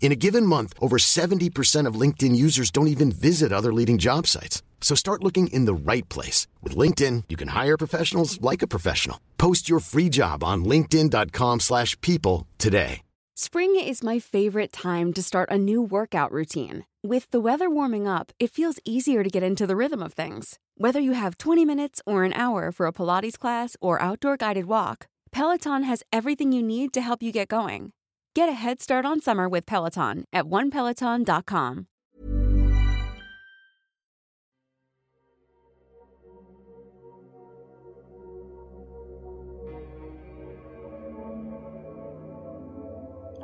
In a given month, over 70% of LinkedIn users don't even visit other leading job sites. So start looking in the right place. With LinkedIn, you can hire professionals like a professional. Post your free job on linkedin.com slash people today. Spring is my favorite time to start a new workout routine. With the weather warming up, it feels easier to get into the rhythm of things. Whether you have 20 minutes or an hour for a Pilates class or outdoor guided walk, Peloton has everything you need to help you get going. Get a head start on summer with Peloton at onepeloton.com.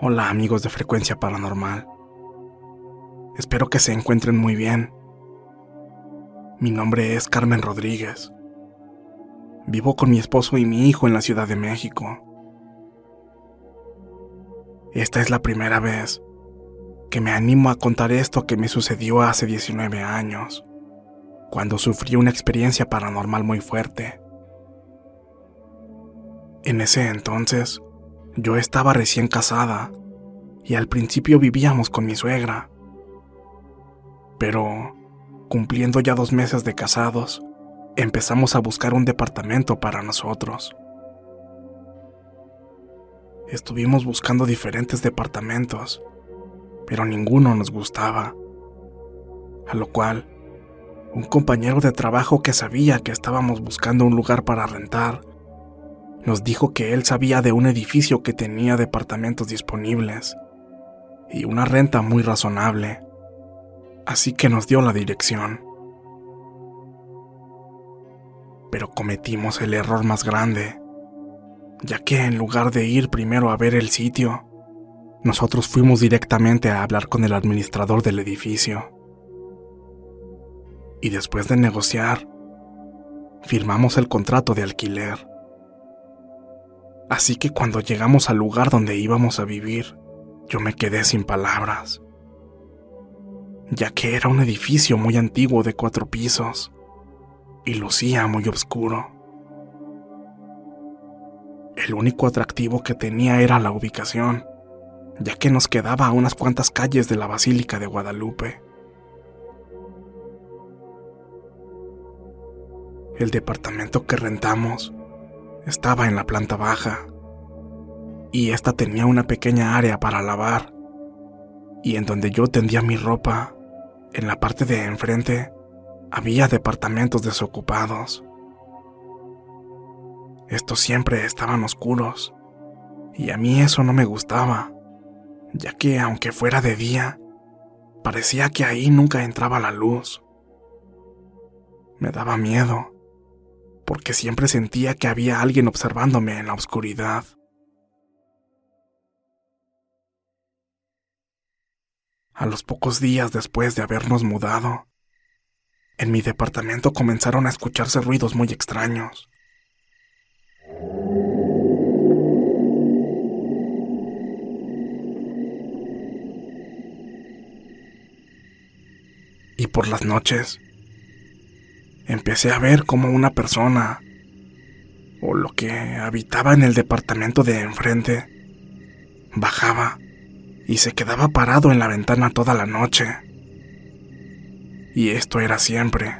Hola amigos de Frecuencia Paranormal. Espero que se encuentren muy bien. Mi nombre es Carmen Rodríguez. Vivo con mi esposo y mi hijo en la Ciudad de México. Esta es la primera vez que me animo a contar esto que me sucedió hace 19 años, cuando sufrí una experiencia paranormal muy fuerte. En ese entonces, yo estaba recién casada y al principio vivíamos con mi suegra. Pero, cumpliendo ya dos meses de casados, empezamos a buscar un departamento para nosotros. Estuvimos buscando diferentes departamentos, pero ninguno nos gustaba. A lo cual, un compañero de trabajo que sabía que estábamos buscando un lugar para rentar, nos dijo que él sabía de un edificio que tenía departamentos disponibles y una renta muy razonable. Así que nos dio la dirección. Pero cometimos el error más grande, ya que en lugar de ir primero a ver el sitio, nosotros fuimos directamente a hablar con el administrador del edificio. Y después de negociar, firmamos el contrato de alquiler. Así que cuando llegamos al lugar donde íbamos a vivir, yo me quedé sin palabras, ya que era un edificio muy antiguo de cuatro pisos y lucía muy oscuro. El único atractivo que tenía era la ubicación, ya que nos quedaba a unas cuantas calles de la Basílica de Guadalupe. El departamento que rentamos estaba en la planta baja y esta tenía una pequeña área para lavar y en donde yo tendía mi ropa, en la parte de enfrente, había departamentos desocupados. Estos siempre estaban oscuros y a mí eso no me gustaba, ya que aunque fuera de día, parecía que ahí nunca entraba la luz. Me daba miedo porque siempre sentía que había alguien observándome en la oscuridad. A los pocos días después de habernos mudado, en mi departamento comenzaron a escucharse ruidos muy extraños. Y por las noches, empecé a ver como una persona, o lo que habitaba en el departamento de enfrente, bajaba y se quedaba parado en la ventana toda la noche. Y esto era siempre,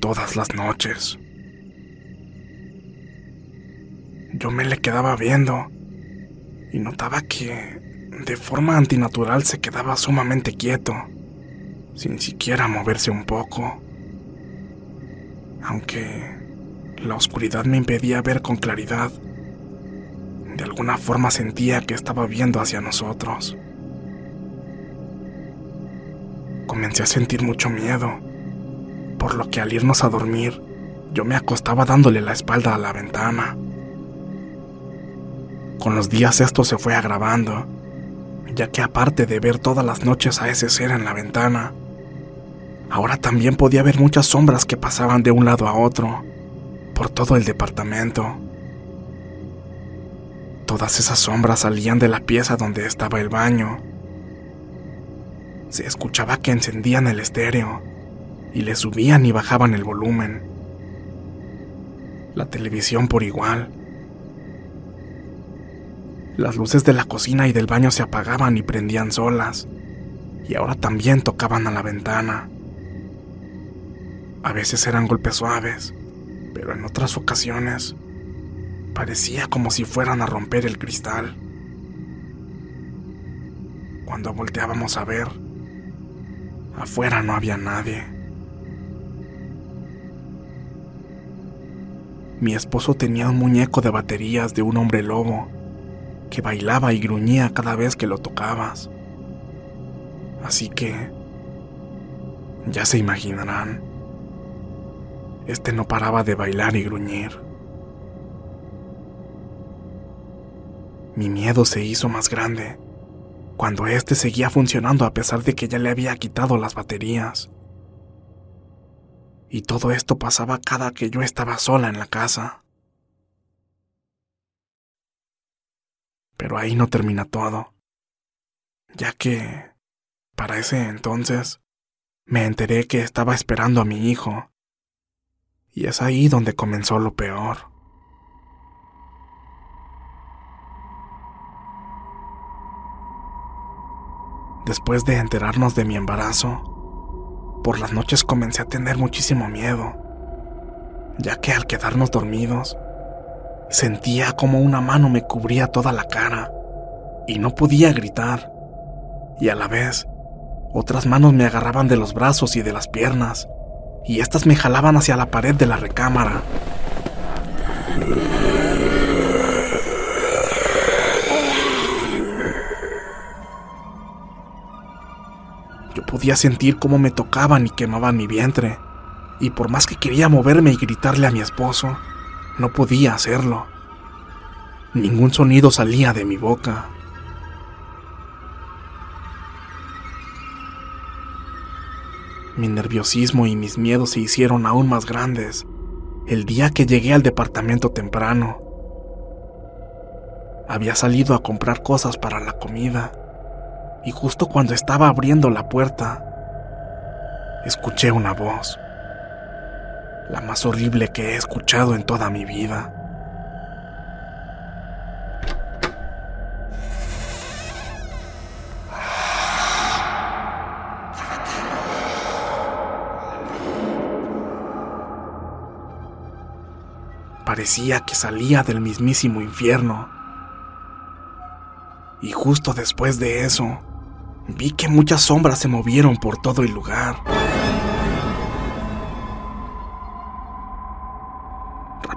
todas las noches. Yo me le quedaba viendo y notaba que de forma antinatural se quedaba sumamente quieto sin siquiera moverse un poco. Aunque la oscuridad me impedía ver con claridad, de alguna forma sentía que estaba viendo hacia nosotros. Comencé a sentir mucho miedo, por lo que al irnos a dormir, yo me acostaba dándole la espalda a la ventana. Con los días esto se fue agravando, ya que aparte de ver todas las noches a ese ser en la ventana, ahora también podía ver muchas sombras que pasaban de un lado a otro, por todo el departamento. Todas esas sombras salían de la pieza donde estaba el baño. Se escuchaba que encendían el estéreo y le subían y bajaban el volumen. La televisión por igual. Las luces de la cocina y del baño se apagaban y prendían solas, y ahora también tocaban a la ventana. A veces eran golpes suaves, pero en otras ocasiones parecía como si fueran a romper el cristal. Cuando volteábamos a ver, afuera no había nadie. Mi esposo tenía un muñeco de baterías de un hombre lobo que bailaba y gruñía cada vez que lo tocabas. Así que, ya se imaginarán, este no paraba de bailar y gruñir. Mi miedo se hizo más grande cuando este seguía funcionando a pesar de que ya le había quitado las baterías. Y todo esto pasaba cada que yo estaba sola en la casa. Pero ahí no termina todo, ya que, para ese entonces, me enteré que estaba esperando a mi hijo. Y es ahí donde comenzó lo peor. Después de enterarnos de mi embarazo, por las noches comencé a tener muchísimo miedo, ya que al quedarnos dormidos, sentía como una mano me cubría toda la cara y no podía gritar, y a la vez otras manos me agarraban de los brazos y de las piernas, y éstas me jalaban hacia la pared de la recámara. Podía sentir cómo me tocaban y quemaban mi vientre, y por más que quería moverme y gritarle a mi esposo, no podía hacerlo. Ningún sonido salía de mi boca. Mi nerviosismo y mis miedos se hicieron aún más grandes el día que llegué al departamento temprano. Había salido a comprar cosas para la comida y justo cuando estaba abriendo la puerta, escuché una voz, la más horrible que he escuchado en toda mi vida. Parecía que salía del mismísimo infierno. Y justo después de eso, Vi que muchas sombras se movieron por todo el lugar.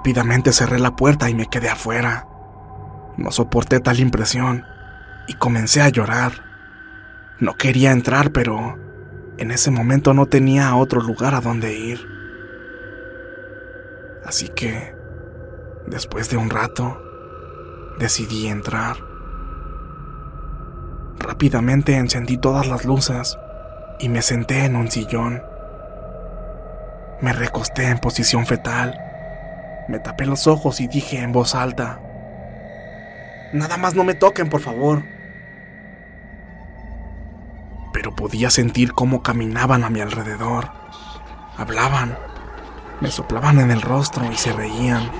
Rápidamente cerré la puerta y me quedé afuera. No soporté tal impresión y comencé a llorar. No quería entrar, pero en ese momento no tenía otro lugar a donde ir. Así que, después de un rato, decidí entrar. Rápidamente encendí todas las luces y me senté en un sillón. Me recosté en posición fetal. Me tapé los ojos y dije en voz alta, Nada más no me toquen, por favor. Pero podía sentir cómo caminaban a mi alrededor. Hablaban, me soplaban en el rostro y se reían.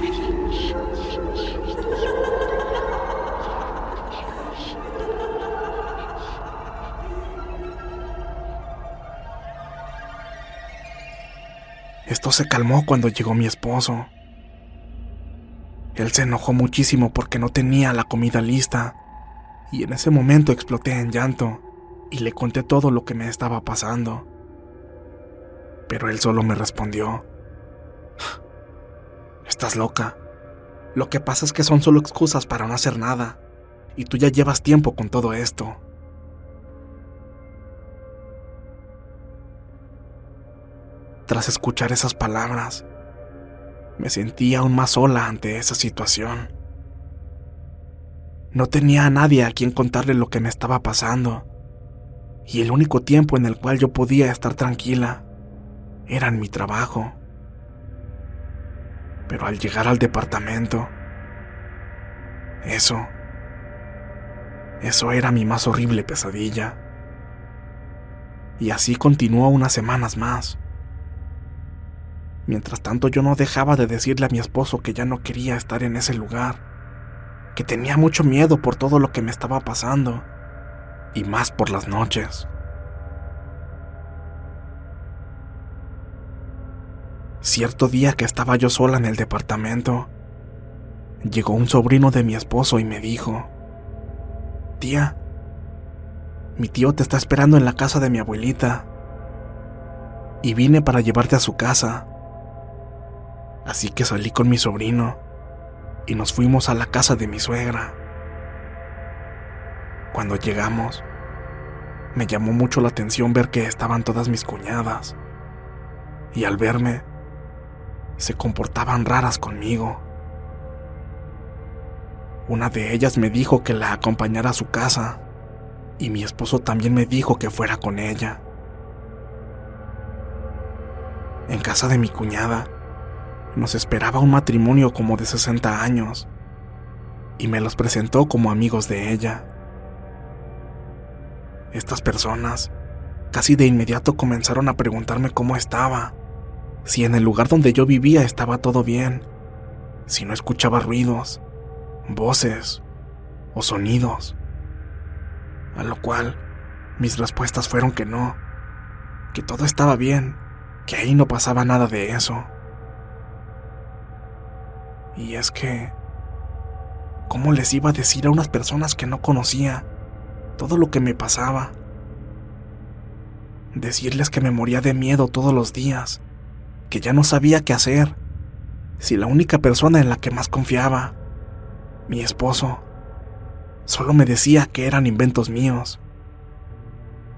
Esto se calmó cuando llegó mi esposo. Él se enojó muchísimo porque no tenía la comida lista, y en ese momento exploté en llanto y le conté todo lo que me estaba pasando. Pero él solo me respondió, Estás loca. Lo que pasa es que son solo excusas para no hacer nada, y tú ya llevas tiempo con todo esto. Tras escuchar esas palabras, me sentí aún más sola ante esa situación. No tenía a nadie a quien contarle lo que me estaba pasando, y el único tiempo en el cual yo podía estar tranquila era en mi trabajo. Pero al llegar al departamento, eso, eso era mi más horrible pesadilla. Y así continuó unas semanas más. Mientras tanto yo no dejaba de decirle a mi esposo que ya no quería estar en ese lugar, que tenía mucho miedo por todo lo que me estaba pasando, y más por las noches. Cierto día que estaba yo sola en el departamento, llegó un sobrino de mi esposo y me dijo, Tía, mi tío te está esperando en la casa de mi abuelita, y vine para llevarte a su casa. Así que salí con mi sobrino y nos fuimos a la casa de mi suegra. Cuando llegamos, me llamó mucho la atención ver que estaban todas mis cuñadas. Y al verme, se comportaban raras conmigo. Una de ellas me dijo que la acompañara a su casa y mi esposo también me dijo que fuera con ella. En casa de mi cuñada nos esperaba un matrimonio como de 60 años y me los presentó como amigos de ella. Estas personas casi de inmediato comenzaron a preguntarme cómo estaba, si en el lugar donde yo vivía estaba todo bien, si no escuchaba ruidos, voces o sonidos. A lo cual mis respuestas fueron que no, que todo estaba bien, que ahí no pasaba nada de eso. Y es que... ¿Cómo les iba a decir a unas personas que no conocía todo lo que me pasaba? Decirles que me moría de miedo todos los días, que ya no sabía qué hacer, si la única persona en la que más confiaba, mi esposo, solo me decía que eran inventos míos.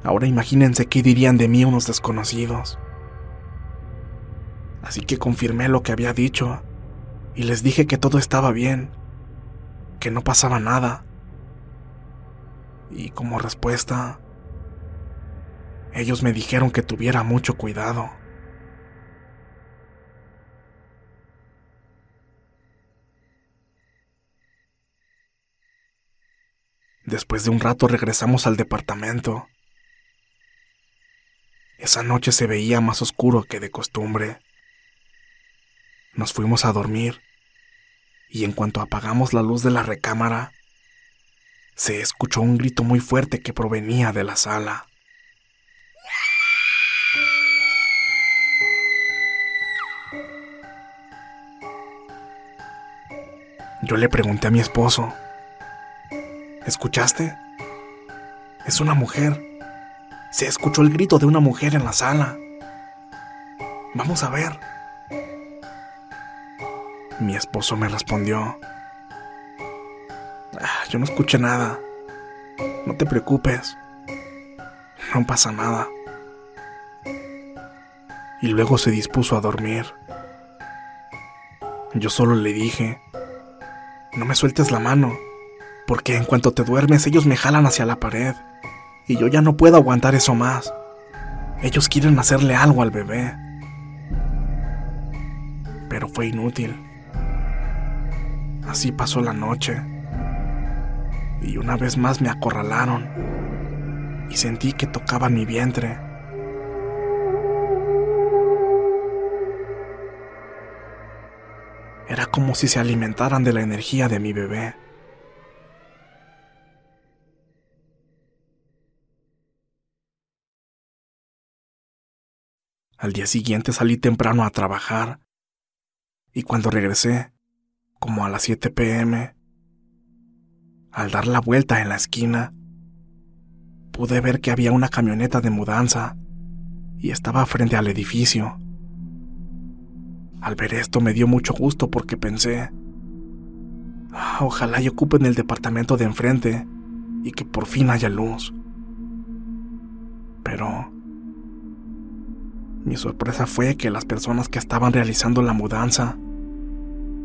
Ahora imagínense qué dirían de mí unos desconocidos. Así que confirmé lo que había dicho y les dije que todo estaba bien, que no pasaba nada. Y como respuesta, ellos me dijeron que tuviera mucho cuidado. Después de un rato regresamos al departamento. Esa noche se veía más oscuro que de costumbre. Nos fuimos a dormir y en cuanto apagamos la luz de la recámara, se escuchó un grito muy fuerte que provenía de la sala. Yo le pregunté a mi esposo, ¿escuchaste? Es una mujer. Se escuchó el grito de una mujer en la sala. Vamos a ver. Mi esposo me respondió, ah, yo no escuché nada, no te preocupes, no pasa nada. Y luego se dispuso a dormir. Yo solo le dije, no me sueltes la mano, porque en cuanto te duermes ellos me jalan hacia la pared, y yo ya no puedo aguantar eso más. Ellos quieren hacerle algo al bebé. Pero fue inútil. Así pasó la noche. Y una vez más me acorralaron. Y sentí que tocaban mi vientre. Era como si se alimentaran de la energía de mi bebé. Al día siguiente salí temprano a trabajar y cuando regresé como a las 7 pm. Al dar la vuelta en la esquina, pude ver que había una camioneta de mudanza y estaba frente al edificio. Al ver esto me dio mucho gusto porque pensé, ah, ojalá y ocupen el departamento de enfrente y que por fin haya luz. Pero mi sorpresa fue que las personas que estaban realizando la mudanza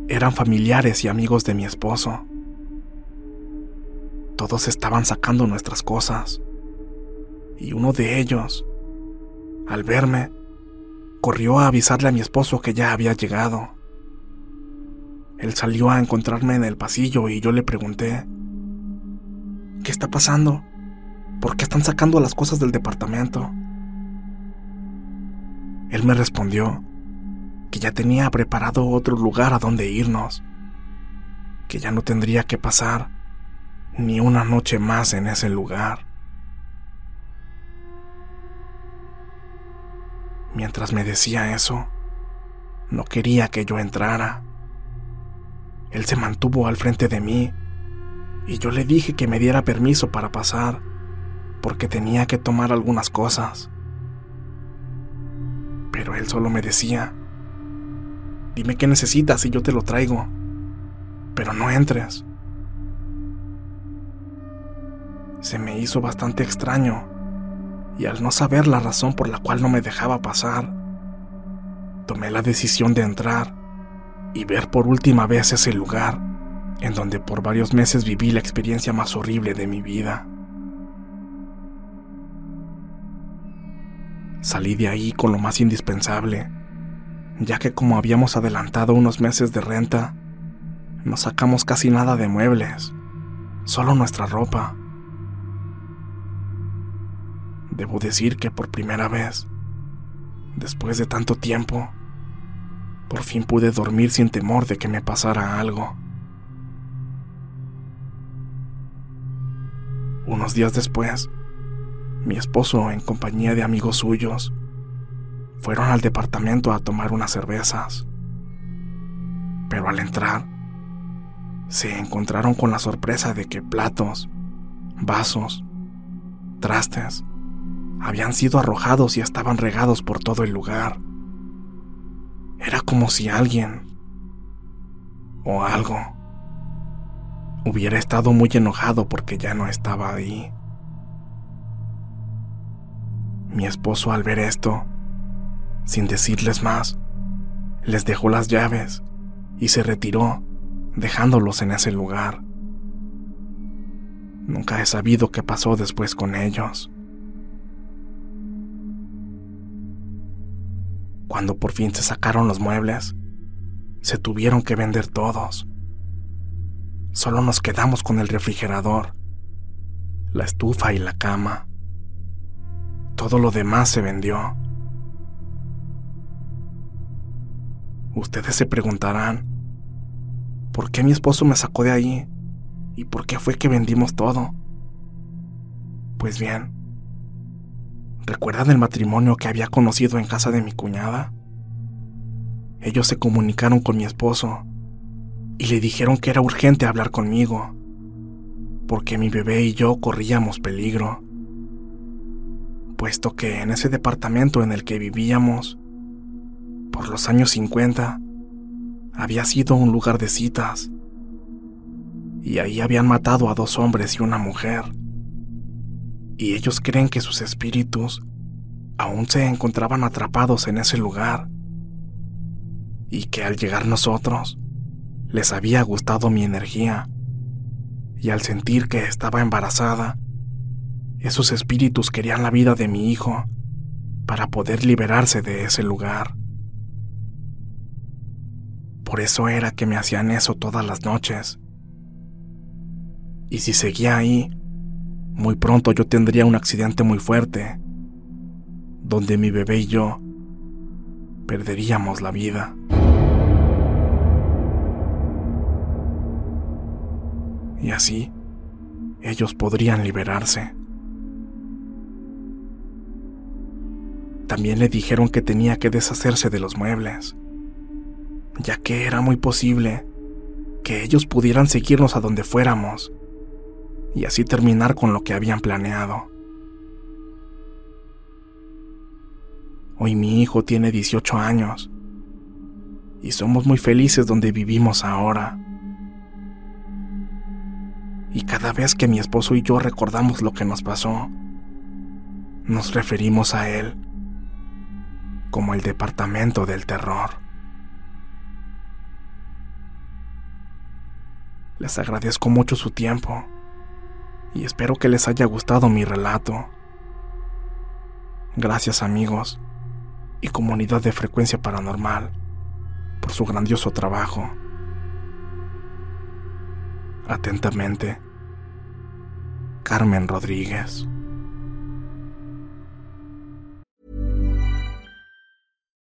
eran familiares y amigos de mi esposo. Todos estaban sacando nuestras cosas. Y uno de ellos, al verme, corrió a avisarle a mi esposo que ya había llegado. Él salió a encontrarme en el pasillo y yo le pregunté, ¿qué está pasando? ¿Por qué están sacando las cosas del departamento? Él me respondió que ya tenía preparado otro lugar a donde irnos, que ya no tendría que pasar ni una noche más en ese lugar. Mientras me decía eso, no quería que yo entrara. Él se mantuvo al frente de mí y yo le dije que me diera permiso para pasar, porque tenía que tomar algunas cosas. Pero él solo me decía, dime qué necesitas y yo te lo traigo, pero no entres. Se me hizo bastante extraño y al no saber la razón por la cual no me dejaba pasar, tomé la decisión de entrar y ver por última vez ese lugar en donde por varios meses viví la experiencia más horrible de mi vida. Salí de ahí con lo más indispensable, ya que como habíamos adelantado unos meses de renta, no sacamos casi nada de muebles, solo nuestra ropa. Debo decir que por primera vez, después de tanto tiempo, por fin pude dormir sin temor de que me pasara algo. Unos días después, mi esposo, en compañía de amigos suyos, fueron al departamento a tomar unas cervezas. Pero al entrar, se encontraron con la sorpresa de que platos, vasos, trastes, habían sido arrojados y estaban regados por todo el lugar. Era como si alguien o algo hubiera estado muy enojado porque ya no estaba ahí. Mi esposo al ver esto, sin decirles más, les dejó las llaves y se retiró, dejándolos en ese lugar. Nunca he sabido qué pasó después con ellos. Cuando por fin se sacaron los muebles, se tuvieron que vender todos. Solo nos quedamos con el refrigerador, la estufa y la cama. Todo lo demás se vendió. Ustedes se preguntarán, ¿por qué mi esposo me sacó de ahí? ¿Y por qué fue que vendimos todo? Pues bien, ¿Recuerdan el matrimonio que había conocido en casa de mi cuñada? Ellos se comunicaron con mi esposo y le dijeron que era urgente hablar conmigo, porque mi bebé y yo corríamos peligro, puesto que en ese departamento en el que vivíamos, por los años 50, había sido un lugar de citas, y ahí habían matado a dos hombres y una mujer. Y ellos creen que sus espíritus aún se encontraban atrapados en ese lugar. Y que al llegar nosotros les había gustado mi energía. Y al sentir que estaba embarazada, esos espíritus querían la vida de mi hijo para poder liberarse de ese lugar. Por eso era que me hacían eso todas las noches. Y si seguía ahí, muy pronto yo tendría un accidente muy fuerte, donde mi bebé y yo perderíamos la vida. Y así, ellos podrían liberarse. También le dijeron que tenía que deshacerse de los muebles, ya que era muy posible que ellos pudieran seguirnos a donde fuéramos y así terminar con lo que habían planeado. Hoy mi hijo tiene 18 años y somos muy felices donde vivimos ahora. Y cada vez que mi esposo y yo recordamos lo que nos pasó, nos referimos a él como el departamento del terror. Les agradezco mucho su tiempo y espero que les haya gustado mi relato. Gracias amigos y comunidad de frecuencia paranormal por su grandioso trabajo. Atentamente, Carmen Rodríguez.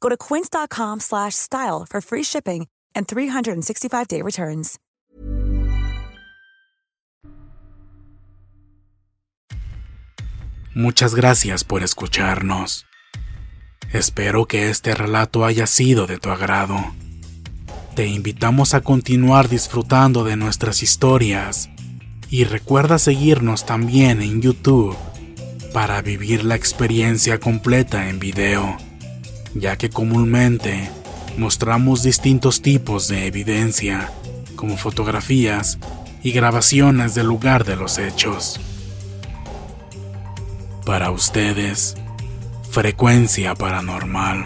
Go to quince.com slash style for free shipping and 365-day returns. Muchas gracias por escucharnos. Espero que este relato haya sido de tu agrado. Te invitamos a continuar disfrutando de nuestras historias y recuerda seguirnos también en YouTube para vivir la experiencia completa en video, ya que comúnmente mostramos distintos tipos de evidencia, como fotografías y grabaciones del lugar de los hechos. Para ustedes, frecuencia paranormal.